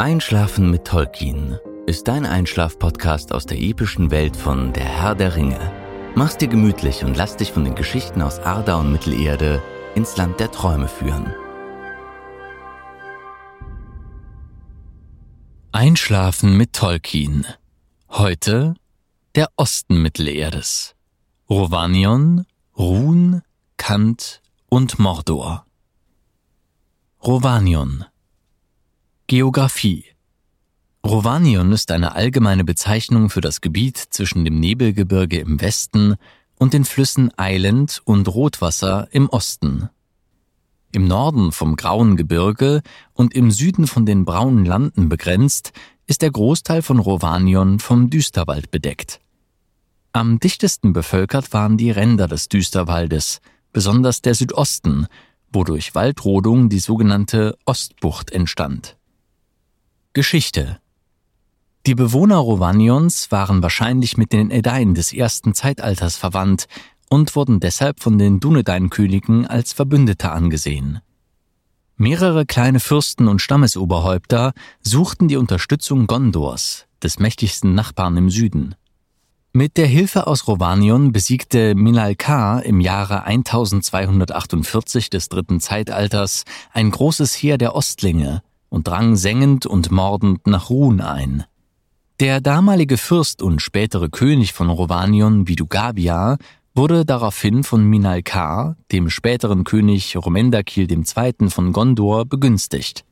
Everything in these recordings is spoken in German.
Einschlafen mit Tolkien ist dein Einschlaf-Podcast aus der epischen Welt von Der Herr der Ringe. Mach's dir gemütlich und lass dich von den Geschichten aus Arda und Mittelerde ins Land der Träume führen. Einschlafen mit Tolkien. Heute der Osten Mittelerdes. Rovanion, Run, Kant und Mordor. Rovanion Geographie Rovanion ist eine allgemeine Bezeichnung für das Gebiet zwischen dem Nebelgebirge im Westen und den Flüssen Island und Rotwasser im Osten. Im Norden vom Grauen Gebirge und im Süden von den Braunen Landen begrenzt, ist der Großteil von Rovanion vom Düsterwald bedeckt. Am dichtesten bevölkert waren die Ränder des Düsterwaldes, besonders der Südosten, wo durch Waldrodung die sogenannte Ostbucht entstand. Geschichte Die Bewohner Rovanions waren wahrscheinlich mit den Edain des ersten Zeitalters verwandt und wurden deshalb von den Dunedain-Königen als Verbündete angesehen. Mehrere kleine Fürsten und Stammesoberhäupter suchten die Unterstützung Gondors, des mächtigsten Nachbarn im Süden. Mit der Hilfe aus Rovanion besiegte Minalkar im Jahre 1248 des dritten Zeitalters ein großes Heer der Ostlinge und drang sengend und mordend nach Run ein. Der damalige Fürst und spätere König von Rovanion, Vidugavia, wurde daraufhin von Minalkar, dem späteren König Romendakil II. von Gondor, begünstigt.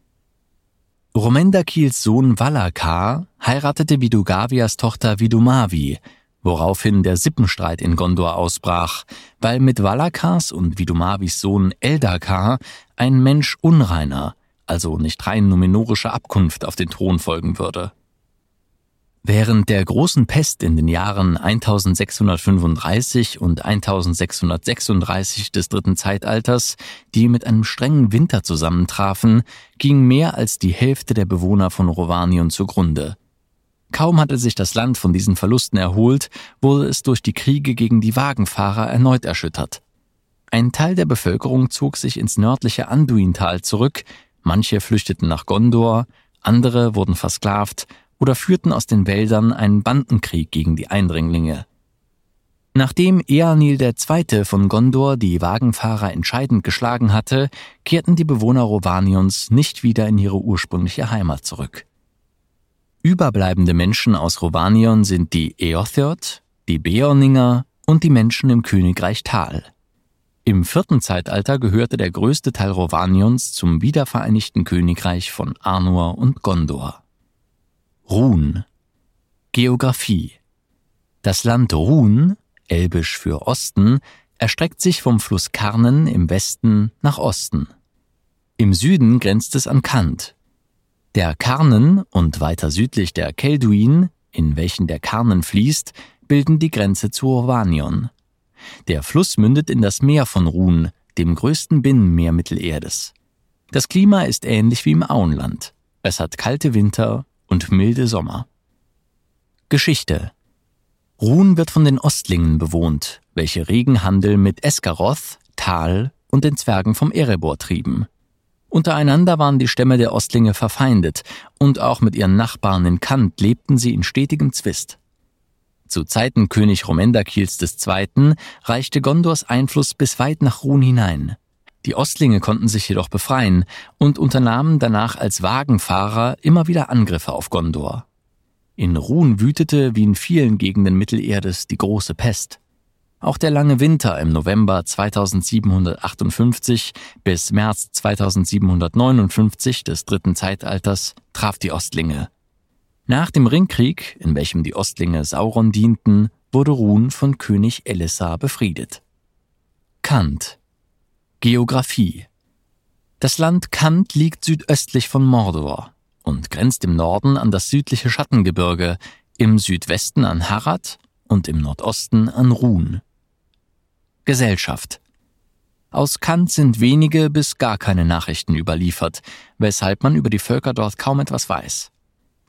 Romendakils Sohn Valakar heiratete Vidugavias Tochter Vidumavi, woraufhin der Sippenstreit in Gondor ausbrach, weil mit Valakars und Vidumavis Sohn Eldakar ein Mensch unreiner, also nicht rein numenorischer Abkunft auf den Thron folgen würde. Während der großen Pest in den Jahren 1635 und 1636 des dritten Zeitalters, die mit einem strengen Winter zusammentrafen, ging mehr als die Hälfte der Bewohner von Rovanion zugrunde. Kaum hatte sich das Land von diesen Verlusten erholt, wurde es durch die Kriege gegen die Wagenfahrer erneut erschüttert. Ein Teil der Bevölkerung zog sich ins nördliche Anduintal zurück, manche flüchteten nach Gondor, andere wurden versklavt oder führten aus den Wäldern einen Bandenkrieg gegen die Eindringlinge. Nachdem Eanil II. von Gondor die Wagenfahrer entscheidend geschlagen hatte, kehrten die Bewohner Rovanions nicht wieder in ihre ursprüngliche Heimat zurück. Überbleibende Menschen aus Rovanion sind die Eothird, die Beorninger und die Menschen im Königreich Tal. Im vierten Zeitalter gehörte der größte Teil Rovanions zum wiedervereinigten Königreich von Arnor und Gondor. Run Geographie Das Land Run, elbisch für Osten, erstreckt sich vom Fluss Karnen im Westen nach Osten. Im Süden grenzt es an Kant. Der Karnen und weiter südlich der Kelduin, in welchen der Karnen fließt, bilden die Grenze zu Rovanion. Der Fluss mündet in das Meer von Run, dem größten Binnenmeer Mittelerdes. Das Klima ist ähnlich wie im Auenland. Es hat kalte Winter und milde Sommer. Geschichte Run wird von den Ostlingen bewohnt, welche Regenhandel mit Eskaroth, Tal und den Zwergen vom Erebor trieben. Untereinander waren die Stämme der Ostlinge verfeindet und auch mit ihren Nachbarn in Kant lebten sie in stetigem Zwist. Zu Zeiten König Romendakils II. reichte Gondors Einfluss bis weit nach Run hinein. Die Ostlinge konnten sich jedoch befreien und unternahmen danach als Wagenfahrer immer wieder Angriffe auf Gondor. In Run wütete wie in vielen Gegenden Mittelerdes die große Pest. Auch der lange Winter im November 2758 bis März 2759 des dritten Zeitalters traf die Ostlinge. Nach dem Ringkrieg, in welchem die Ostlinge Sauron dienten, wurde Run von König Elessar befriedet. Kant Geographie Das Land Kant liegt südöstlich von Mordor und grenzt im Norden an das südliche Schattengebirge, im Südwesten an Harad und im Nordosten an Run. Gesellschaft aus Kant sind wenige bis gar keine Nachrichten überliefert, weshalb man über die Völker dort kaum etwas weiß.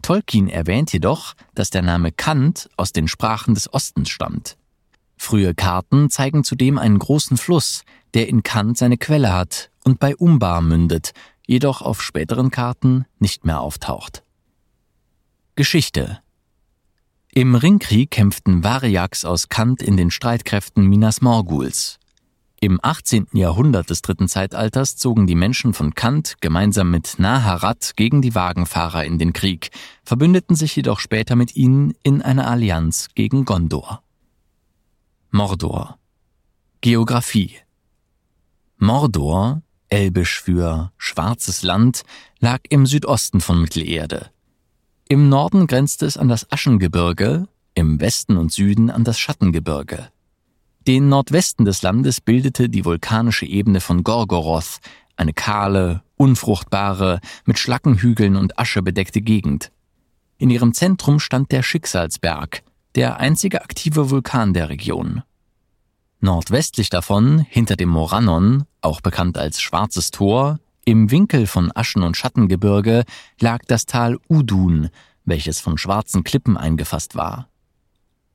Tolkien erwähnt jedoch, dass der Name Kant aus den Sprachen des Ostens stammt. Frühe Karten zeigen zudem einen großen Fluss, der in Kant seine Quelle hat und bei Umbar mündet, jedoch auf späteren Karten nicht mehr auftaucht. Geschichte Im Ringkrieg kämpften Variaks aus Kant in den Streitkräften Minas Morguls. Im 18. Jahrhundert des dritten Zeitalters zogen die Menschen von Kant gemeinsam mit Naharat gegen die Wagenfahrer in den Krieg, verbündeten sich jedoch später mit ihnen in einer Allianz gegen Gondor. Mordor Geographie Mordor, elbisch für schwarzes Land, lag im Südosten von Mittelerde. Im Norden grenzte es an das Aschengebirge, im Westen und Süden an das Schattengebirge. Den Nordwesten des Landes bildete die vulkanische Ebene von Gorgoroth, eine kahle, unfruchtbare, mit Schlackenhügeln und Asche bedeckte Gegend. In ihrem Zentrum stand der Schicksalsberg, der einzige aktive Vulkan der Region. Nordwestlich davon, hinter dem Morannon, auch bekannt als Schwarzes Tor, im Winkel von Aschen- und Schattengebirge lag das Tal Udun, welches von schwarzen Klippen eingefasst war.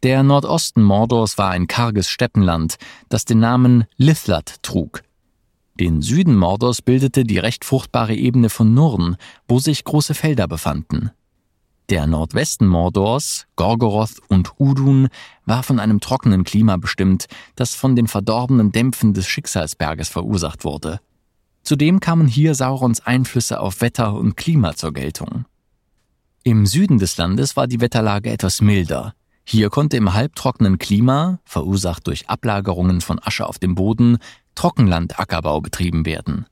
Der Nordosten Mordors war ein karges Steppenland, das den Namen Lithlat trug. Den Süden Mordors bildete die recht fruchtbare Ebene von Nurn, wo sich große Felder befanden. Der Nordwesten Mordors, Gorgoroth und Udun war von einem trockenen Klima bestimmt, das von den verdorbenen Dämpfen des Schicksalsberges verursacht wurde. Zudem kamen hier Saurons Einflüsse auf Wetter und Klima zur Geltung. Im Süden des Landes war die Wetterlage etwas milder, hier konnte im halbtrockenen Klima, verursacht durch Ablagerungen von Asche auf dem Boden, Trockenlandackerbau betrieben werden.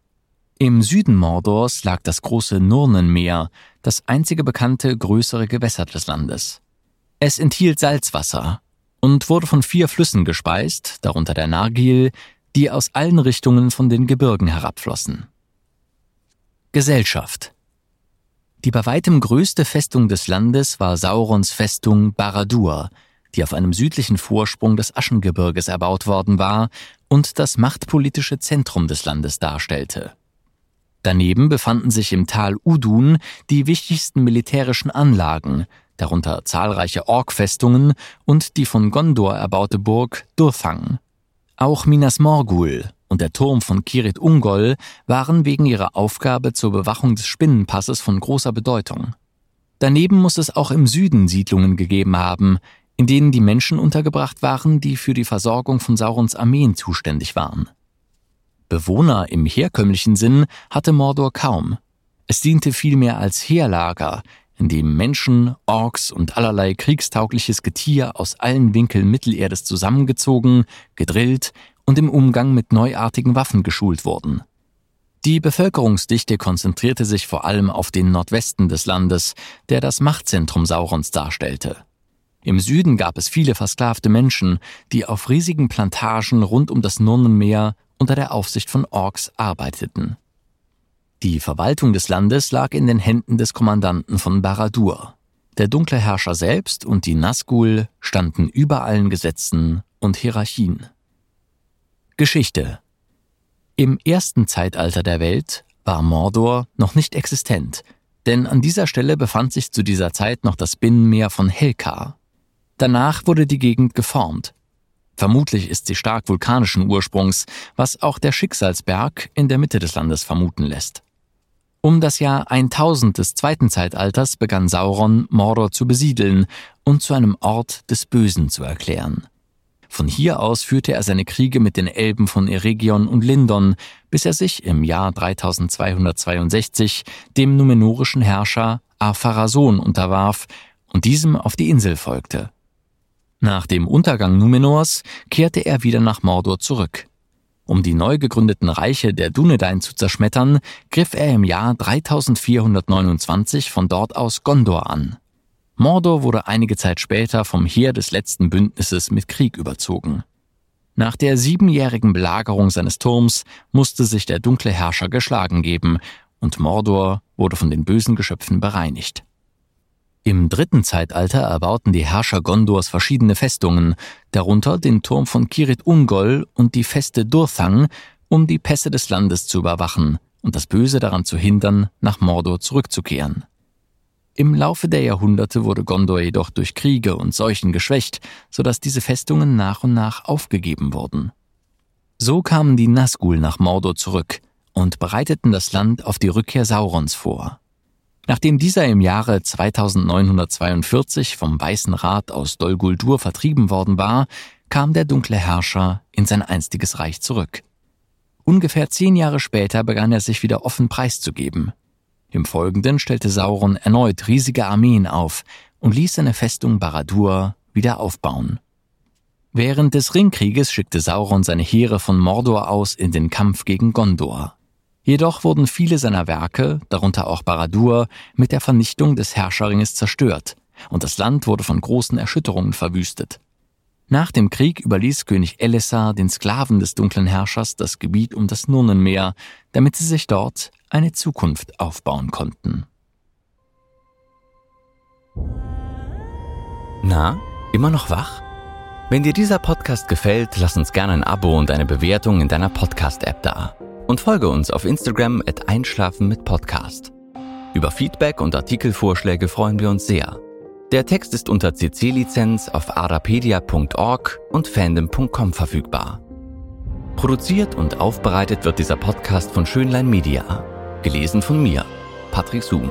Im Süden Mordors lag das große Nurnenmeer, das einzige bekannte größere Gewässer des Landes. Es enthielt Salzwasser und wurde von vier Flüssen gespeist, darunter der Nargil, die aus allen Richtungen von den Gebirgen herabflossen. Gesellschaft die bei weitem größte Festung des Landes war Saurons Festung Baradur, die auf einem südlichen Vorsprung des Aschengebirges erbaut worden war und das machtpolitische Zentrum des Landes darstellte. Daneben befanden sich im Tal Udun die wichtigsten militärischen Anlagen, darunter zahlreiche Ork-Festungen und die von Gondor erbaute Burg Durfang. Auch Minas Morgul, und der Turm von Kirit Ungol waren wegen ihrer Aufgabe zur Bewachung des Spinnenpasses von großer Bedeutung. Daneben muss es auch im Süden Siedlungen gegeben haben, in denen die Menschen untergebracht waren, die für die Versorgung von Saurons Armeen zuständig waren. Bewohner im herkömmlichen Sinn hatte Mordor kaum. Es diente vielmehr als Heerlager, in dem Menschen, Orks und allerlei kriegstaugliches Getier aus allen Winkeln Mittelerdes zusammengezogen, gedrillt, und im Umgang mit neuartigen Waffen geschult wurden. Die Bevölkerungsdichte konzentrierte sich vor allem auf den Nordwesten des Landes, der das Machtzentrum Saurons darstellte. Im Süden gab es viele versklavte Menschen, die auf riesigen Plantagen rund um das Nurnenmeer unter der Aufsicht von Orks arbeiteten. Die Verwaltung des Landes lag in den Händen des Kommandanten von Baradur. Der dunkle Herrscher selbst und die Nazgul standen über allen Gesetzen und Hierarchien. Geschichte Im ersten Zeitalter der Welt war Mordor noch nicht existent, denn an dieser Stelle befand sich zu dieser Zeit noch das Binnenmeer von Helkar. Danach wurde die Gegend geformt. Vermutlich ist sie stark vulkanischen Ursprungs, was auch der Schicksalsberg in der Mitte des Landes vermuten lässt. Um das Jahr 1000 des zweiten Zeitalters begann Sauron, Mordor zu besiedeln und zu einem Ort des Bösen zu erklären. Von hier aus führte er seine Kriege mit den Elben von Eregion und Lindon, bis er sich im Jahr 3262 dem numenorischen Herrscher Ar-Pharazôn unterwarf und diesem auf die Insel folgte. Nach dem Untergang Numenors kehrte er wieder nach Mordor zurück. Um die neu gegründeten Reiche der Dunedain zu zerschmettern, griff er im Jahr 3429 von dort aus Gondor an. Mordor wurde einige Zeit später vom Heer des letzten Bündnisses mit Krieg überzogen. Nach der siebenjährigen Belagerung seines Turms musste sich der dunkle Herrscher geschlagen geben und Mordor wurde von den bösen Geschöpfen bereinigt. Im dritten Zeitalter erbauten die Herrscher Gondors verschiedene Festungen, darunter den Turm von Kirit Ungol und die Feste Durthang, um die Pässe des Landes zu überwachen und das Böse daran zu hindern, nach Mordor zurückzukehren. Im Laufe der Jahrhunderte wurde Gondor jedoch durch Kriege und Seuchen geschwächt, so dass diese Festungen nach und nach aufgegeben wurden. So kamen die Nazgul nach Mordor zurück und bereiteten das Land auf die Rückkehr Saurons vor. Nachdem dieser im Jahre 2942 vom Weißen Rat aus Dol Guldur vertrieben worden war, kam der dunkle Herrscher in sein einstiges Reich zurück. Ungefähr zehn Jahre später begann er sich wieder offen preiszugeben. Im Folgenden stellte Sauron erneut riesige Armeen auf und ließ seine Festung Baradur wieder aufbauen. Während des Ringkrieges schickte Sauron seine Heere von Mordor aus in den Kampf gegen Gondor. Jedoch wurden viele seiner Werke, darunter auch Baradur, mit der Vernichtung des Herrscherringes zerstört, und das Land wurde von großen Erschütterungen verwüstet. Nach dem Krieg überließ König Elessar den Sklaven des dunklen Herrschers das Gebiet um das Nurnenmeer, damit sie sich dort eine Zukunft aufbauen konnten. Na, immer noch wach? Wenn dir dieser Podcast gefällt, lass uns gerne ein Abo und eine Bewertung in deiner Podcast-App da und folge uns auf Instagram at Einschlafen mit Podcast. Über Feedback und Artikelvorschläge freuen wir uns sehr. Der Text ist unter CC-Lizenz auf arapedia.org und fandom.com verfügbar. Produziert und aufbereitet wird dieser Podcast von Schönlein Media. Gelesen von mir, Patrick Zoom.